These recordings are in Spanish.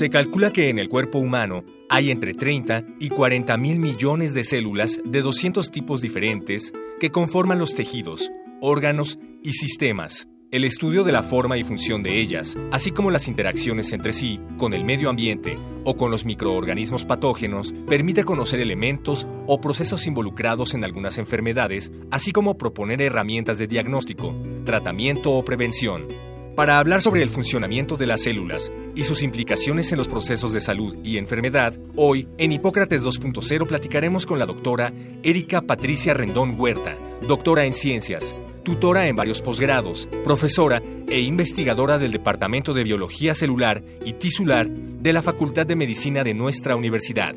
Se calcula que en el cuerpo humano hay entre 30 y 40 mil millones de células de 200 tipos diferentes que conforman los tejidos, órganos y sistemas. El estudio de la forma y función de ellas, así como las interacciones entre sí, con el medio ambiente o con los microorganismos patógenos, permite conocer elementos o procesos involucrados en algunas enfermedades, así como proponer herramientas de diagnóstico, tratamiento o prevención. Para hablar sobre el funcionamiento de las células y sus implicaciones en los procesos de salud y enfermedad, hoy en Hipócrates 2.0 platicaremos con la doctora Erika Patricia Rendón Huerta, doctora en ciencias, tutora en varios posgrados, profesora e investigadora del Departamento de Biología Celular y Tisular de la Facultad de Medicina de nuestra universidad.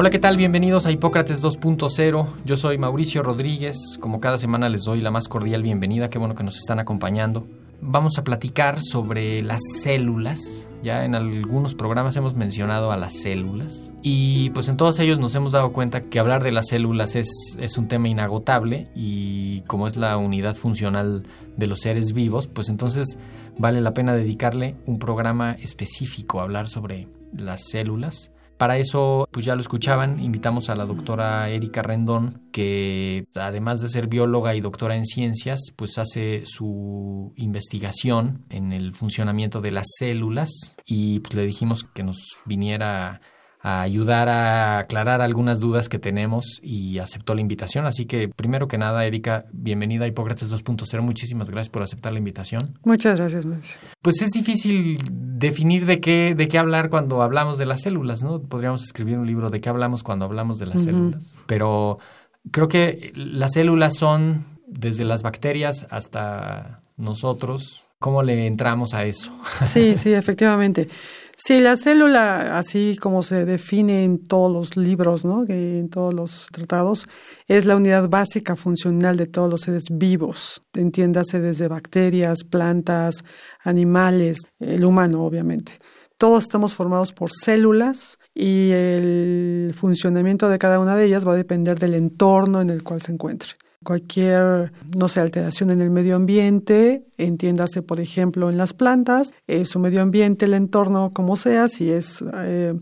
Hola, ¿qué tal? Bienvenidos a Hipócrates 2.0. Yo soy Mauricio Rodríguez. Como cada semana les doy la más cordial bienvenida. Qué bueno que nos están acompañando. Vamos a platicar sobre las células. Ya en algunos programas hemos mencionado a las células. Y pues en todos ellos nos hemos dado cuenta que hablar de las células es, es un tema inagotable. Y como es la unidad funcional de los seres vivos, pues entonces vale la pena dedicarle un programa específico a hablar sobre las células. Para eso, pues ya lo escuchaban, invitamos a la doctora Erika Rendón, que además de ser bióloga y doctora en ciencias, pues hace su investigación en el funcionamiento de las células. Y pues le dijimos que nos viniera a ayudar a aclarar algunas dudas que tenemos y aceptó la invitación. Así que, primero que nada, Erika, bienvenida a Hipócrates 2.0. Muchísimas gracias por aceptar la invitación. Muchas gracias, Mauricio. Pues es difícil definir de qué, de qué hablar cuando hablamos de las células, ¿no? Podríamos escribir un libro de qué hablamos cuando hablamos de las células. Pero creo que las células son desde las bacterias hasta nosotros. ¿Cómo le entramos a eso? Sí, sí, efectivamente. Sí, la célula, así como se define en todos los libros, ¿no? en todos los tratados, es la unidad básica funcional de todos los seres vivos. Entiéndase desde bacterias, plantas, animales, el humano, obviamente. Todos estamos formados por células y el funcionamiento de cada una de ellas va a depender del entorno en el cual se encuentre cualquier, no sé, alteración en el medio ambiente, entiéndase, por ejemplo, en las plantas, eh, su medio ambiente, el entorno, como sea, si es eh,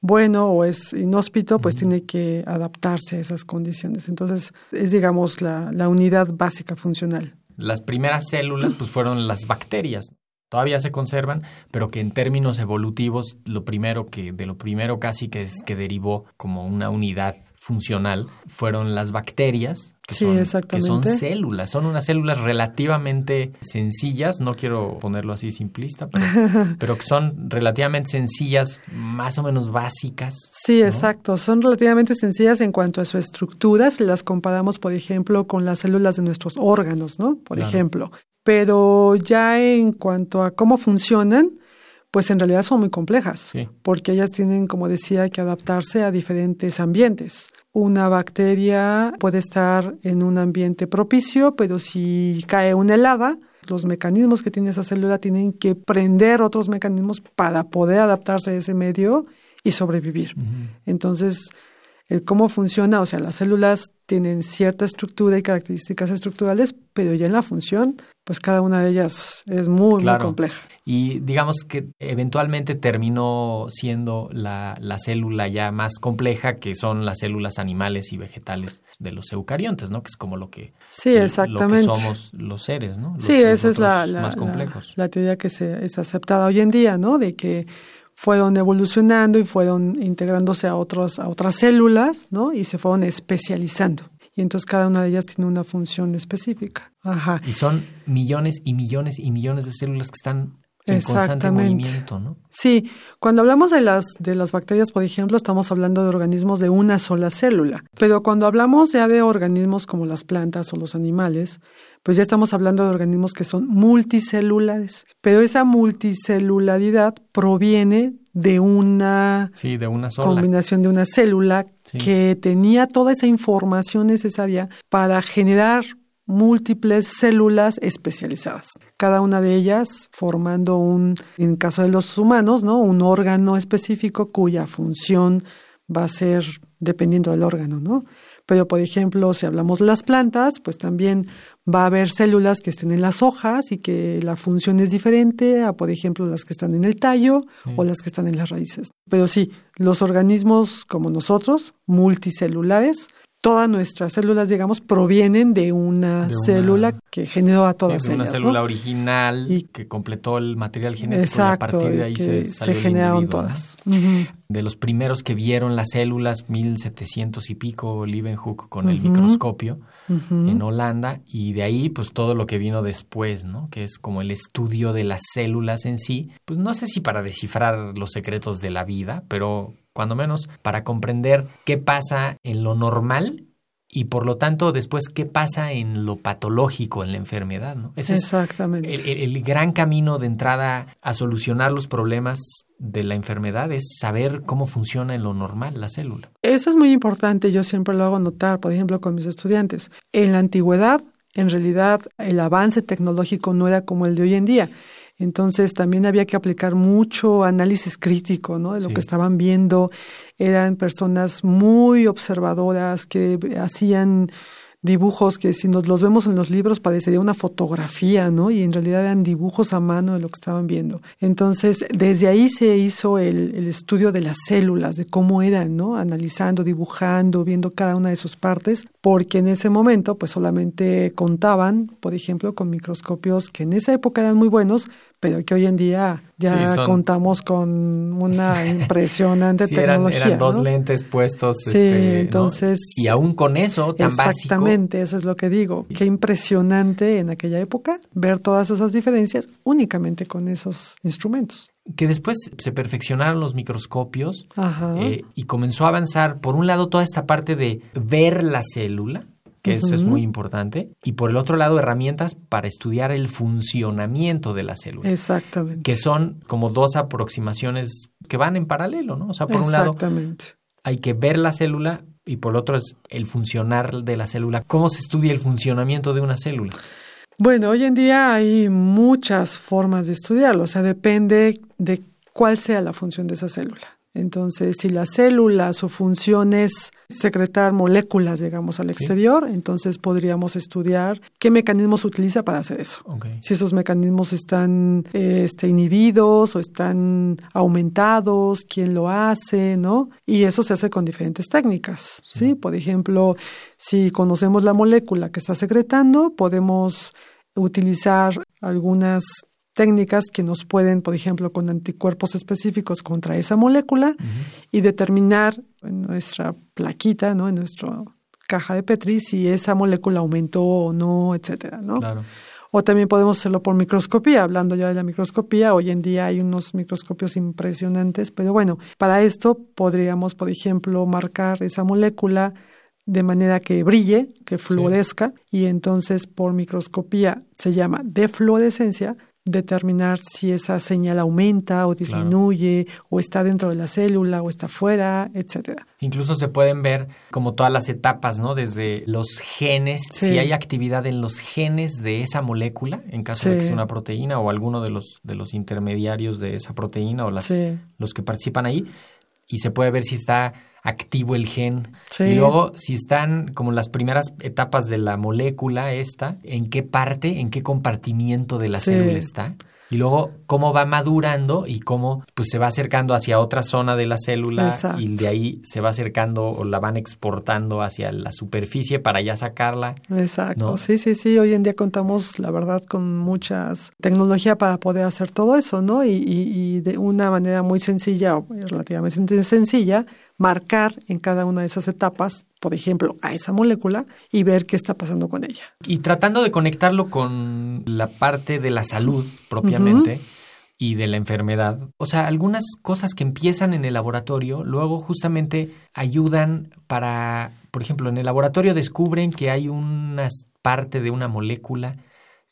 bueno o es inhóspito, pues tiene que adaptarse a esas condiciones. Entonces, es, digamos, la, la unidad básica funcional. Las primeras células, pues, fueron las bacterias todavía se conservan, pero que en términos evolutivos lo primero que de lo primero casi que es que derivó como una unidad funcional fueron las bacterias, que, sí, son, exactamente. que son células, son unas células relativamente sencillas, no quiero ponerlo así simplista, pero, pero que son relativamente sencillas, más o menos básicas. Sí, ¿no? exacto, son relativamente sencillas en cuanto a su estructura, si las comparamos, por ejemplo, con las células de nuestros órganos, ¿no? Por Claro. ejemplo. Pero ya en cuanto a cómo funcionan, pues en realidad son muy complejas, Sí. porque ellas tienen, como decía, que adaptarse a diferentes ambientes. Una bacteria puede estar en un ambiente propicio, pero si cae una helada, los mecanismos que tiene esa célula tienen que prender otros mecanismos para poder adaptarse a ese medio y sobrevivir. Entonces, el cómo funciona, o sea, las células tienen cierta estructura y características estructurales, pero ya en la función, pues cada una de ellas es muy, Claro. muy compleja. Y digamos que eventualmente terminó siendo la, la célula ya más compleja, que son las células animales y vegetales de los eucariontes, ¿no? Que es como lo que, Sí, exactamente. lo que somos los seres, ¿no? Los- Sí, esa es la, más la- la teoría que se, es aceptada hoy en día, ¿no? De que fueron evolucionando y fueron integrándose a, otros, a otras células, ¿no? Y se fueron especializando. Y entonces cada una de ellas tiene una función específica. Ajá. Y son millones y millones y millones de células que están en constante Exactamente. movimiento, ¿no? Sí, cuando hablamos de las, de las bacterias, por ejemplo, estamos hablando de organismos de una sola célula. Pero cuando hablamos ya de organismos como las plantas o los animales, pues ya estamos hablando de organismos que son multicelulares. Pero esa multicelularidad proviene de una Sí, de una sola. combinación de una célula Sí. que tenía toda esa información necesaria para generar múltiples células especializadas. Cada una de ellas formando un, en caso de los humanos, ¿no? un órgano específico cuya función va a ser dependiendo del órgano, ¿no? Pero, por ejemplo, si hablamos de las plantas, pues también va a haber células que estén en las hojas y que la función es diferente a, por ejemplo, las que están en el tallo Sí. o las que están en las raíces. Pero sí, los organismos como nosotros, multicelulares, todas nuestras células, digamos, provienen de una, De una- célula que generó a todas Sí, de una célula ¿no? original Y- que completó el material genético Exacto, y a partir de ahí se, se, generaron todas. De los primeros que vieron las células, 1700 y pico, Leeuwenhoek con el microscopio en Holanda y de ahí pues todo lo que vino después, ¿no? Que es como el estudio de las células en sí, pues no sé si para descifrar los secretos de la vida, pero cuando menos para comprender qué pasa en lo normal y por lo tanto después qué pasa en lo patológico, en la enfermedad, ¿no? Ese es Exactamente. el, el- el gran camino de entrada a solucionar los problemas de la enfermedad es saber cómo funciona en lo normal la célula. Eso es muy importante, yo siempre lo hago notar, por ejemplo, con mis estudiantes. En la antigüedad, en realidad, el avance tecnológico no era como el de hoy en día. Entonces también había que aplicar mucho análisis crítico, ¿no? De lo Sí. que estaban viendo. Eran personas muy observadoras que hacían dibujos que si nos los vemos en los libros parecería una fotografía, ¿no? Y en realidad eran dibujos a mano de lo que estaban viendo. Entonces, desde ahí se hizo el, el estudio de las células, de cómo eran, ¿no? Analizando, dibujando, viendo cada una de sus partes, porque en ese momento, pues solamente contaban, por ejemplo, con microscopios que en esa época eran muy buenos, pero que hoy en día ya Sí, son- contamos con una impresionante Sí, eran, tecnología. eran dos ¿no? lentes puestos. Sí, este, ¿no? entonces- Y aún con eso, tan básico. Exactamente, eso es lo que digo. Qué impresionante en aquella época ver todas esas diferencias únicamente con esos instrumentos. Que después se perfeccionaron los microscopios eh, y comenzó a avanzar, por un lado, toda esta parte de ver la célula, que eso es muy importante, y por el otro lado, herramientas para estudiar el funcionamiento de la célula. Exactamente. que son como dos aproximaciones que van en paralelo, ¿no? O sea, por un lado hay que ver la célula y por el otro es el funcionar de la célula. ¿Cómo se estudia el funcionamiento de una célula? Bueno, hoy en día hay muchas formas de estudiarlo, o sea, depende de cuál sea la función de esa célula. Entonces, si la célula, su función es secretar moléculas, digamos, al exterior, entonces podríamos estudiar qué mecanismos utiliza para hacer eso. Si esos mecanismos están este, inhibidos o están aumentados, quién lo hace, ¿no? Y eso se hace con diferentes técnicas, ¿sí? Por ejemplo, si conocemos la molécula que está secretando, podemos utilizar algunas técnicas que nos pueden, por ejemplo, con anticuerpos específicos contra esa molécula y determinar en nuestra plaquita, ¿no? En nuestra caja de Petri si esa molécula aumentó o no, etcétera, ¿no? Claro. O también podemos hacerlo por microscopía. Hablando ya de la microscopía, hoy en día hay unos microscopios impresionantes, pero bueno, para esto podríamos, por ejemplo, marcar esa molécula de manera que brille, que fluorezca, y entonces por microscopía se llama defluorescencia, determinar si esa señal aumenta o disminuye, o está dentro de la célula, o está fuera, etcétera. Incluso se pueden ver como todas las etapas, ¿no? Desde los genes, Sí. si hay actividad en los genes de esa molécula, en caso de que sea una proteína o alguno de los, de los intermediarios de esa proteína o las, Sí. los que participan ahí, y se puede ver si está activo el gen. Sí. Y luego, si están como las primeras etapas de la molécula esta, en qué parte, en qué compartimiento de la Sí. célula está. Y luego, cómo va madurando y cómo pues, se va acercando hacia otra zona de la célula Exacto. y de ahí se va acercando o la van exportando hacia la superficie para ya sacarla. Exacto, ¿no? sí, sí, sí. Hoy en día contamos, la verdad, con muchas tecnología para poder hacer todo eso, ¿no? Y, y, y de una manera muy sencilla o relativamente sencilla, marcar en cada una de esas etapas, por ejemplo, a esa molécula y ver qué está pasando con ella. Y tratando de conectarlo con la parte de la salud propiamente y de la enfermedad. O sea, algunas cosas que empiezan en el laboratorio luego justamente ayudan para, por ejemplo, en el laboratorio descubren que hay una parte de una molécula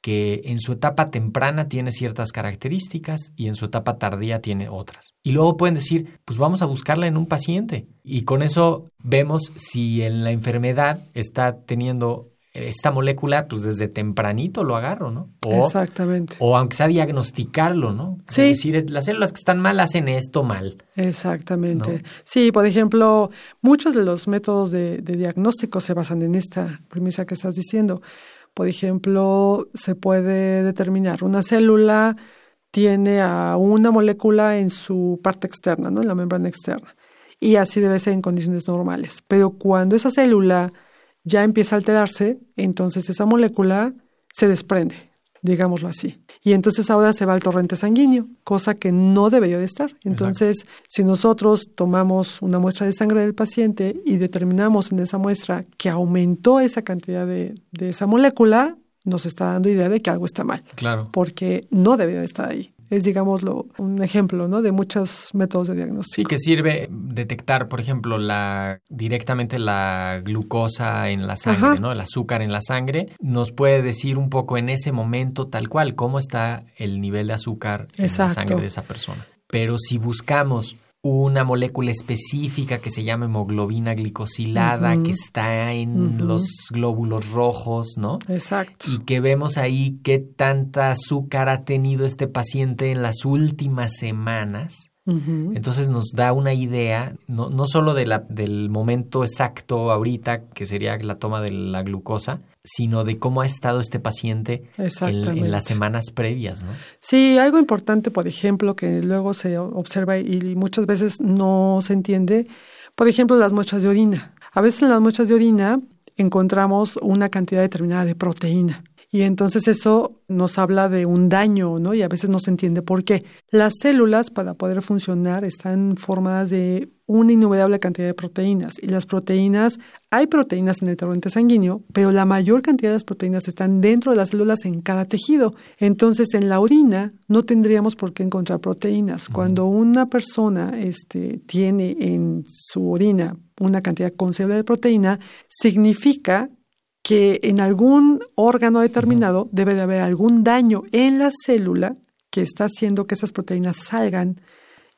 que en su etapa temprana tiene ciertas características y en su etapa tardía tiene otras. Y luego pueden decir, pues vamos a buscarla en un paciente. Y con eso vemos si en la enfermedad está teniendo esta molécula, pues desde tempranito lo agarro, ¿no? O, Exactamente. O aunque sea diagnosticarlo, ¿no? Sí. Es decir, las células que están mal hacen esto mal. Exactamente. Sí, por ejemplo, muchos de los métodos de, de diagnóstico se basan en esta premisa que estás diciendo. Por ejemplo, se puede determinar una célula tiene a una molécula en su parte externa, ¿no? En la membrana externa. Y así debe ser en condiciones normales. Pero cuando esa célula ya empieza a alterarse, entonces esa molécula se desprende, digámoslo así. Y entonces ahora se va al torrente sanguíneo, cosa que no debería de estar. Entonces, si nosotros tomamos una muestra de sangre del paciente y determinamos en esa muestra que aumentó esa cantidad de, de esa molécula, nos está dando idea de que algo está mal. Claro. Porque no debería de estar ahí es, digámoslo, un ejemplo ¿no? de muchos métodos de diagnóstico. Sí, que sirve detectar, por ejemplo, la directamente la glucosa en la sangre, ¿no? El azúcar en la sangre. Nos puede decir un poco en ese momento, tal cual, cómo está el nivel de azúcar en la sangre de esa persona. Pero si buscamos una molécula específica que se llama hemoglobina glicosilada, que está en los glóbulos rojos, ¿no? Exacto. Y que vemos ahí qué tanta azúcar ha tenido este paciente en las últimas semanas. Entonces nos da una idea, no, no solo de la, del momento exacto ahorita, que sería la toma de la glucosa, sino de cómo ha estado este paciente en, las semanas previas, ¿no? Sí, algo importante, por ejemplo, que luego se observa y muchas veces no se entiende, por ejemplo, las muestras de orina. A veces en las muestras de orina encontramos una cantidad determinada de proteína. Y entonces eso nos habla de un daño, ¿no? Y a veces no se entiende por qué. Las células, para poder funcionar, están formadas de una innumerable cantidad de proteínas. Y las proteínas, hay proteínas en el torrente sanguíneo, pero la mayor cantidad de las proteínas están dentro de las células en cada tejido. Entonces, en la orina no tendríamos por qué encontrar proteínas. Cuando una persona este, tiene en su orina una cantidad considerable de proteína, significa que en algún órgano determinado debe de haber algún daño en la célula que está haciendo que esas proteínas salgan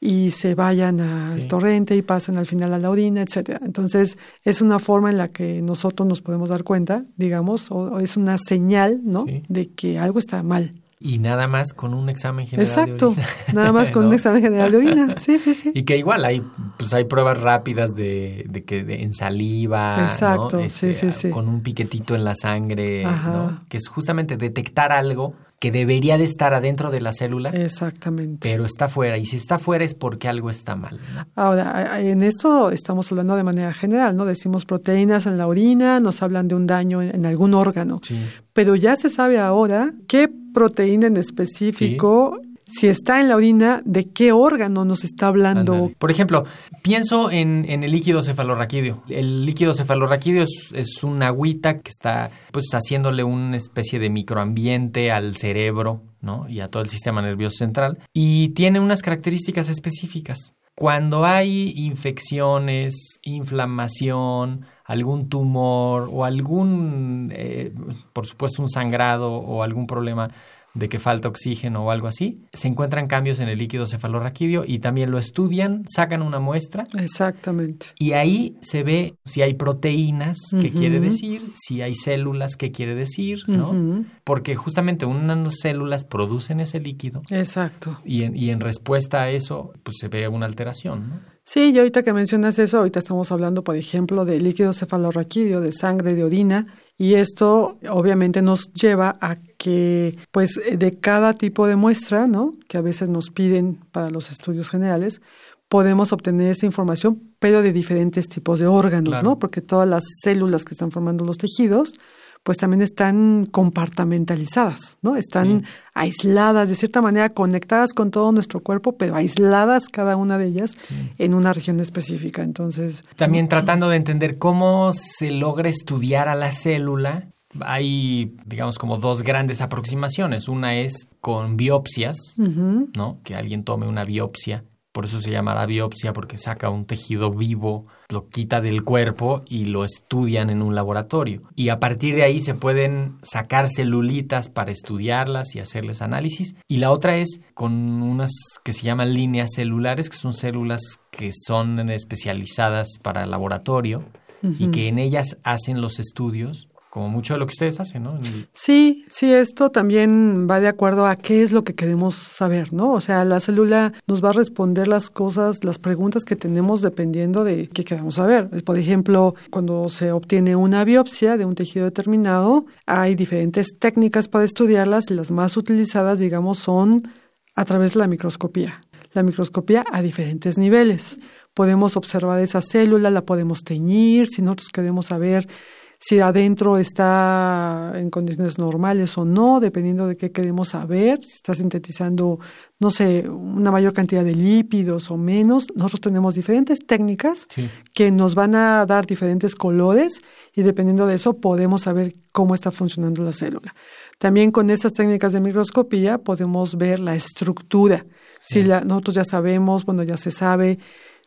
y se vayan al torrente y pasen al final a la orina, etcétera. Entonces, es una forma en la que nosotros nos podemos dar cuenta, digamos, o, es una señal, ¿no? De que algo está mal. Y nada más con un examen general Exacto, de orina. nada más con un examen general de orina. Sí, sí, sí. Y que igual hay, pues hay pruebas rápidas de, de que en saliva, Exacto, ¿no? sí, sí, este, sí. Con un piquetito en la sangre. ¿no? Que es justamente detectar algo que debería de estar adentro de la célula, Exactamente. pero está fuera. Y si está fuera es porque algo está mal. Ahora, en esto estamos hablando de manera general, ¿no? Decimos proteínas en la orina, nos hablan de un daño en algún órgano. Sí. Pero ya se sabe ahora qué proteína en específico, si está en la orina, de qué órgano nos está hablando. Por ejemplo, pienso en, en, el líquido cefalorraquídeo. El líquido cefalorraquídeo es, es una agüita que está pues haciéndole una especie de microambiente al cerebro, ¿no? Y a todo el sistema nervioso central. Y tiene unas características específicas. Cuando hay infecciones, inflamación, algún tumor o algún, eh, por supuesto, un sangrado o algún problema de que falta oxígeno o algo así, se encuentran cambios en el líquido cefalorraquídeo y también lo estudian, sacan una muestra. Exactamente. Y ahí se ve si hay proteínas, qué uh -huh. quiere decir, si hay células, qué quiere decir, ¿no? Uh -huh. Porque justamente unas células producen ese líquido. Exacto. Y en, y en respuesta a eso, pues se ve una alteración, ¿no? Sí, y ahorita que mencionas eso, ahorita estamos hablando, por ejemplo, de líquido cefalorraquídeo, de sangre, de orina, y esto obviamente nos lleva a que, pues, de cada tipo de muestra, ¿no? Que a veces nos piden para los estudios generales, podemos obtener esa información, pero de diferentes tipos de órganos, Claro. ¿no? Porque todas las células que están formando los tejidos, pues también están compartamentalizadas, ¿no? Están Sí. aisladas, de cierta manera conectadas con todo nuestro cuerpo, pero aisladas cada una de ellas en una región específica. Entonces, También tratando de entender cómo se logra estudiar a la célula hay, digamos, como dos grandes aproximaciones. Una es con biopsias. ¿no? Que alguien tome una biopsia. Por eso se llamará biopsia, porque saca un tejido vivo, lo quita del cuerpo y lo estudian en un laboratorio. Y a partir de ahí se pueden sacar celulitas para estudiarlas y hacerles análisis. Y la otra es con unas que se llaman líneas celulares, que son células que son especializadas para laboratorio y que en ellas hacen los estudios, como mucho de lo que ustedes hacen, ¿no? Sí, sí, esto también va de acuerdo a qué es lo que queremos saber, ¿no? O sea, la célula nos va a responder las cosas, las preguntas que tenemos dependiendo de qué queramos saber. Por ejemplo, cuando se obtiene una biopsia de un tejido determinado, hay diferentes técnicas para estudiarlas y las más utilizadas, digamos, son a través de la microscopía. La microscopía a diferentes niveles. Podemos observar esa célula, la podemos teñir, si nosotros queremos saber si adentro está en condiciones normales o no, dependiendo de qué queremos saber, si está sintetizando, no sé, una mayor cantidad de lípidos o menos. Nosotros tenemos diferentes técnicas Sí. que nos van a dar diferentes colores y dependiendo de eso podemos saber cómo está funcionando la célula. También con estas técnicas de microscopía podemos ver la estructura. Si la- nosotros ya sabemos, bueno, ya se sabe,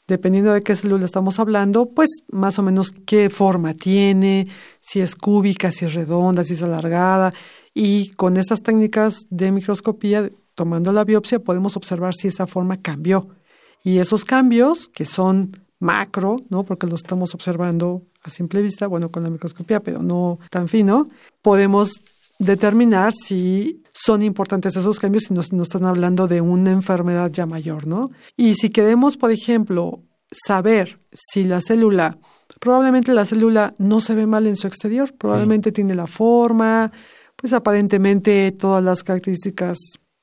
dependiendo de qué célula estamos hablando, pues más o menos qué forma tiene, si es cúbica, si es redonda, si es alargada. Y con estas técnicas de microscopía, tomando la biopsia, podemos observar si esa forma cambió. Y esos cambios, que son macro, ¿no? Porque los estamos observando a simple vista, bueno, con la microscopía, pero no tan fino, podemos determinar si son importantes esos cambios si nos, nos están hablando de una enfermedad ya mayor, ¿no? Y si queremos, por ejemplo, saber si la célula, probablemente la célula no se ve mal en su exterior, probablemente tiene la forma, pues aparentemente todas las características,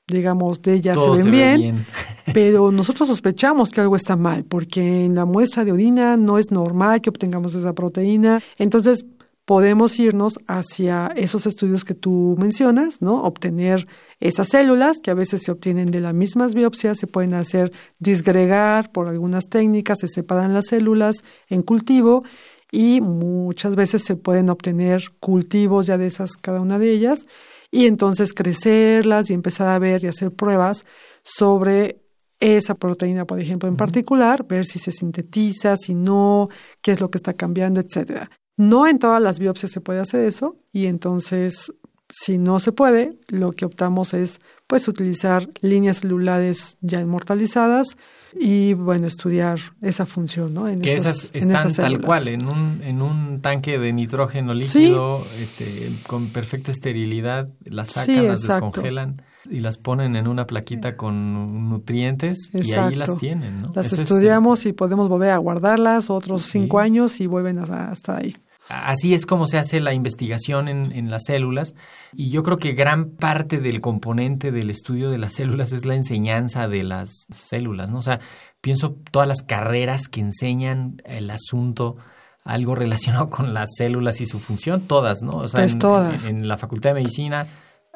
digamos, de ella Todo se ven se ve bien, bien. pero nosotros sospechamos que algo está mal, porque en la muestra de orina no es normal que obtengamos esa proteína. Entonces, podemos irnos hacia esos estudios que tú mencionas, ¿no? Obtener esas células que a veces se obtienen de las mismas biopsias, se pueden hacer disgregar por algunas técnicas, se separan las células en cultivo y muchas veces se pueden obtener cultivos ya de esas, cada una de ellas, y entonces crecerlas y empezar a ver y hacer pruebas sobre esa proteína, por ejemplo, en particular, ver si se sintetiza, si no, qué es lo que está cambiando, etcétera. No en todas las biopsias se puede hacer eso y entonces si no se puede, lo que optamos es pues utilizar líneas celulares ya inmortalizadas y bueno, estudiar esa función, ¿no? En que esas, esas en están esas tal cual, en un, en un tanque de nitrógeno líquido, este, con perfecta esterilidad, las sacan, Sí, las descongelan y las ponen en una plaquita con nutrientes y ahí las tienen, ¿no? Las es, estudiamos y podemos volver a guardarlas otros Sí. cinco años y vuelven hasta, hasta ahí. Así es como se hace la investigación en, en las células y yo creo que gran parte del componente del estudio de las células es la enseñanza de las células, ¿no? O sea, pienso todas las carreras que enseñan el asunto, algo relacionado con las células y su función, todas, ¿no? O sea, Pues en, todas. en la Facultad de Medicina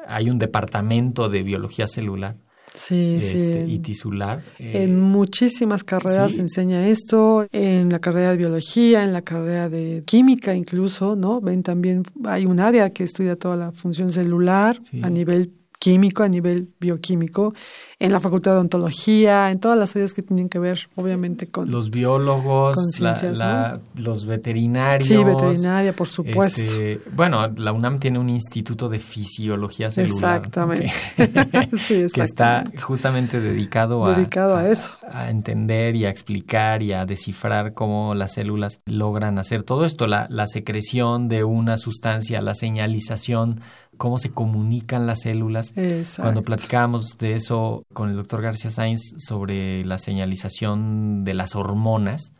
hay un departamento de biología celular Sí, este, sí. y tisular. eh, En muchísimas carreras sí. se enseña esto, en la carrera de biología, en la carrera de química incluso, ¿no? Ven también, hay un área que estudia toda la función celular a nivel químico, a nivel bioquímico, en la facultad de ontología, en todas las áreas que tienen que ver, obviamente, con... los biólogos, Con la- los veterinarios. sí, veterinaria, por supuesto. Este, bueno, la UNAM tiene un instituto de fisiología celular. Exactamente. que- sí, que está exactamente. justamente dedicado, Dedicado a eso. A entender y a explicar y a descifrar cómo las células logran hacer todo esto, la, la secreción de una sustancia, la señalización, cómo se comunican las células. Exacto. Cuando platicábamos de eso con el doctor García Sainz sobre la señalización de las hormonas,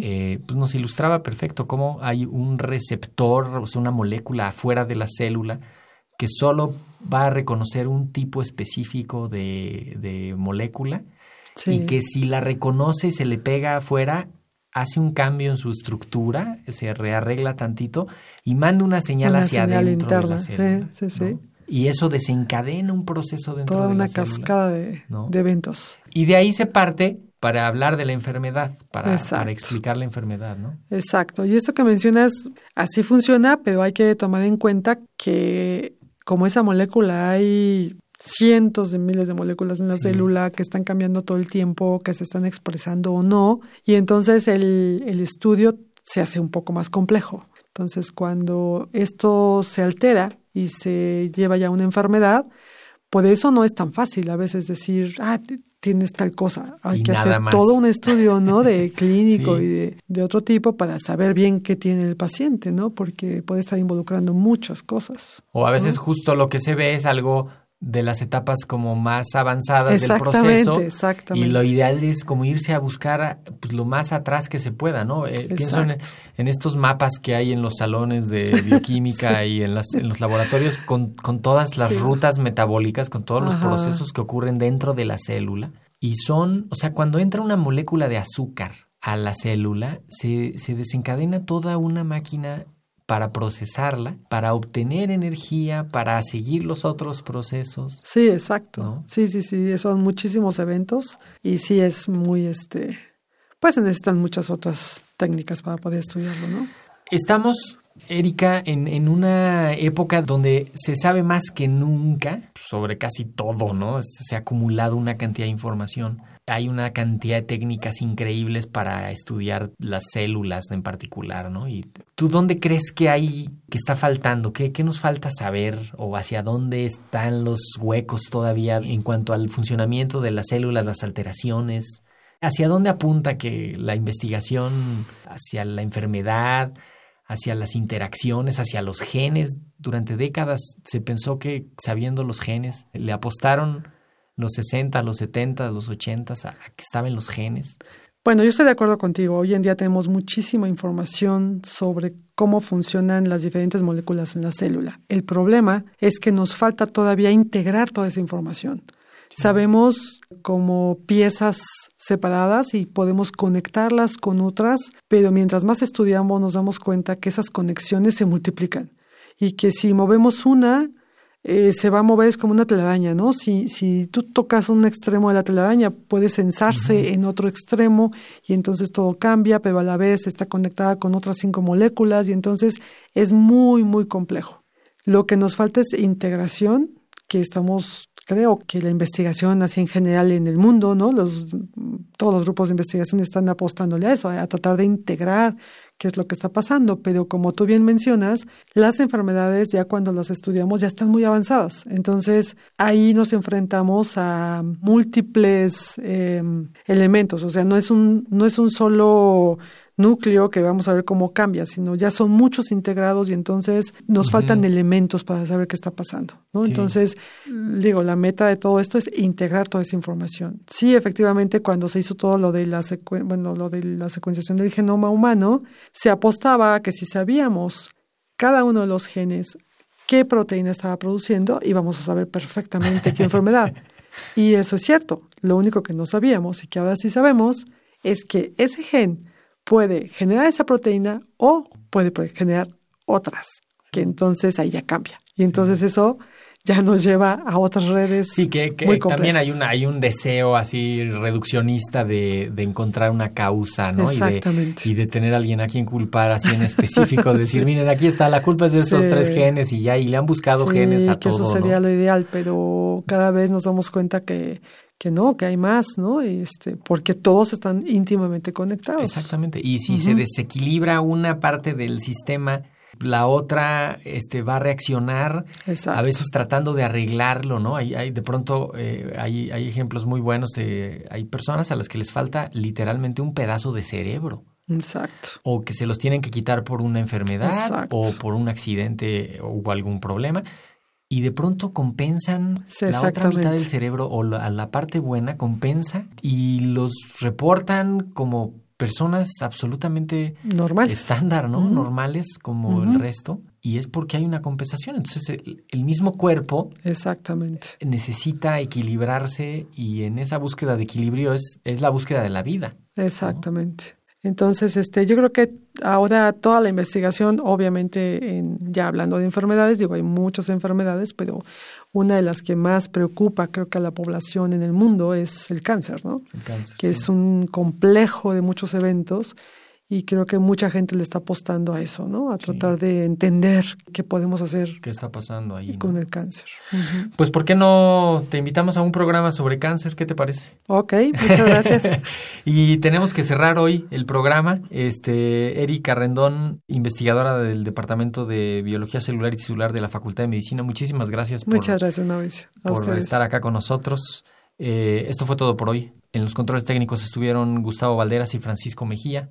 eh, pues nos ilustraba perfecto cómo hay un receptor, o sea, una molécula afuera de la célula que solo va a reconocer un tipo específico de, de molécula Sí. y que si la reconoce y se le pega afuera, hace un cambio en su estructura, se rearregla tantito y manda una señal Una hacia señal adentro de la interna, sí, célula. sí, sí. ¿no? Y eso desencadena un proceso dentro Toda de una la célula. cascada de, ¿no? de eventos. Y de ahí se parte para hablar de la enfermedad, para, para explicar la enfermedad, ¿no? Exacto. Y esto que mencionas, así funciona, pero hay que tomar en cuenta que como esa molécula hay cientos de miles de moléculas en la Sí. célula que están cambiando todo el tiempo, que se están expresando o no, y entonces el, el estudio se hace un poco más complejo. Entonces, cuando esto se altera y se lleva ya a una enfermedad, por eso no es tan fácil a veces decir, ah, tienes tal cosa. Hay Y que hacer más. todo un estudio, ¿no? De clínico Sí. y de, de otro tipo para saber bien qué tiene el paciente, ¿no? Porque puede estar involucrando muchas cosas. O a veces ¿no? justo lo que se ve es algo de las etapas como más avanzadas del proceso. exactamente. Y lo ideal es como irse a buscar pues, lo más atrás que se pueda, ¿no? Eh, pienso en, estos mapas que hay en los salones de bioquímica y en, las, en los laboratorios con, con todas las Sí. rutas metabólicas, con todos los procesos que ocurren dentro de la célula. Y son, o sea, cuando entra una molécula de azúcar a la célula, se, se desencadena toda una máquina para procesarla, para obtener energía, para seguir los otros procesos. Sí, exacto. ¿No? Sí, sí, sí, son muchísimos eventos y sí es muy, este, pues se necesitan muchas otras técnicas para poder estudiarlo, ¿no? Estamos, Erika, en, en una época donde se sabe más que nunca sobre casi todo, ¿no? Se ha acumulado una cantidad de información. Hay una cantidad de técnicas increíbles para estudiar las células en particular, ¿no? Y tú dónde crees que hay, que está faltando? ¿Qué, qué nos falta saber? ¿O hacia dónde están los huecos todavía en cuanto al funcionamiento de las células, las alteraciones? ¿Hacia dónde apunta que la investigación hacia la enfermedad, hacia las interacciones, hacia los genes? Durante décadas se pensó que sabiendo los genes, le apostaron los 60, los 70, los 80 a, a que estaban los genes. Bueno, yo estoy de acuerdo contigo. Hoy en día tenemos muchísima información sobre cómo funcionan las diferentes moléculas en la célula. El problema es que nos falta todavía integrar toda esa información. Sabemos como piezas separadas y podemos conectarlas con otras, pero mientras más estudiamos nos damos cuenta que esas conexiones se multiplican y que si movemos una, eh, se va a mover es como una telaraña, ¿no? Si, si tú tocas un extremo de la telaraña, puede censarse en otro extremo y entonces todo cambia, pero a la vez está conectada con otras cinco moléculas y entonces es muy, muy complejo. Lo que nos falta es integración, que estamos, creo que la investigación así en general en el mundo, ¿no? Los, todos los grupos de investigación están apostándole a eso, a tratar de integrar qué es lo que está pasando, pero como tú bien mencionas, las enfermedades ya cuando las estudiamos ya están muy avanzadas. Entonces ahí nos enfrentamos a múltiples eh, elementos, o sea, no es un, no es un solo núcleo que vamos a ver cómo cambia, sino ya son muchos integrados y entonces nos faltan elementos para saber qué está pasando, ¿no? Sí. Entonces, digo, la meta de todo esto es integrar toda esa información. Sí, efectivamente, cuando se hizo todo lo de la bueno, lo de la secuenciación del genoma humano, se apostaba a que si sabíamos cada uno de los genes qué proteína estaba produciendo, íbamos a saber perfectamente qué enfermedad. Y eso es cierto. Lo único que no sabíamos y que ahora sí sabemos es que ese gen puede generar esa proteína o puede pre- generar otras, que entonces ahí ya cambia. Y entonces eso ya nos lleva a otras redes. Sí, que, que muy también hay, una, hay un deseo así reduccionista de, de encontrar una causa, ¿no? Y de, Exactamente. y de tener a alguien a quien culpar así en específico, decir, Sí. miren, aquí está, la culpa es de estos Sí. tres genes y ya, y le han buscado Sí, genes a que todo, eso sería ¿no? lo ideal, pero cada vez nos damos cuenta que, que no, que hay más, ¿no? Este, porque todos están íntimamente conectados. Exactamente. Y si se desequilibra una parte del sistema, la otra este, va a reaccionar Exacto. a veces tratando de arreglarlo, ¿no? Hay, hay de pronto eh, hay, hay ejemplos muy buenos de hay personas a las que les falta literalmente un pedazo de cerebro Exacto. o que se los tienen que quitar por una enfermedad Exacto. o por un accidente o algún problema y de pronto compensan Sí, la otra mitad del cerebro o la, la parte buena compensa y los reportan como personas absolutamente Normales. estándar, ¿no? Normales como el resto y es porque hay una compensación. Entonces el, el mismo cuerpo Exactamente. necesita equilibrarse y en esa búsqueda de equilibrio es, es la búsqueda de la vida. Exactamente. Entonces, este, yo creo que ahora toda la investigación, obviamente, en, ya hablando de enfermedades, digo, hay muchas enfermedades, pero una de las que más preocupa, creo que a la población en el mundo, es el cáncer, ¿no? El cáncer, que sí. es un complejo de muchos eventos y creo que mucha gente le está apostando a eso, ¿no? A tratar de entender qué podemos hacer ¿Qué está pasando ahí? no? con el cáncer. Pues, ¿por qué no te invitamos a un programa sobre cáncer? ¿Qué te parece? Ok, muchas gracias. y tenemos que cerrar hoy el programa. Este, Erika Rendón, investigadora del Departamento de Biología Celular y Tisular de la Facultad de Medicina, muchísimas gracias por, muchas gracias, Mauricio. A por ustedes. estar acá con nosotros. Eh, esto fue todo por hoy. En los controles técnicos estuvieron Gustavo Valderas y Francisco Mejía.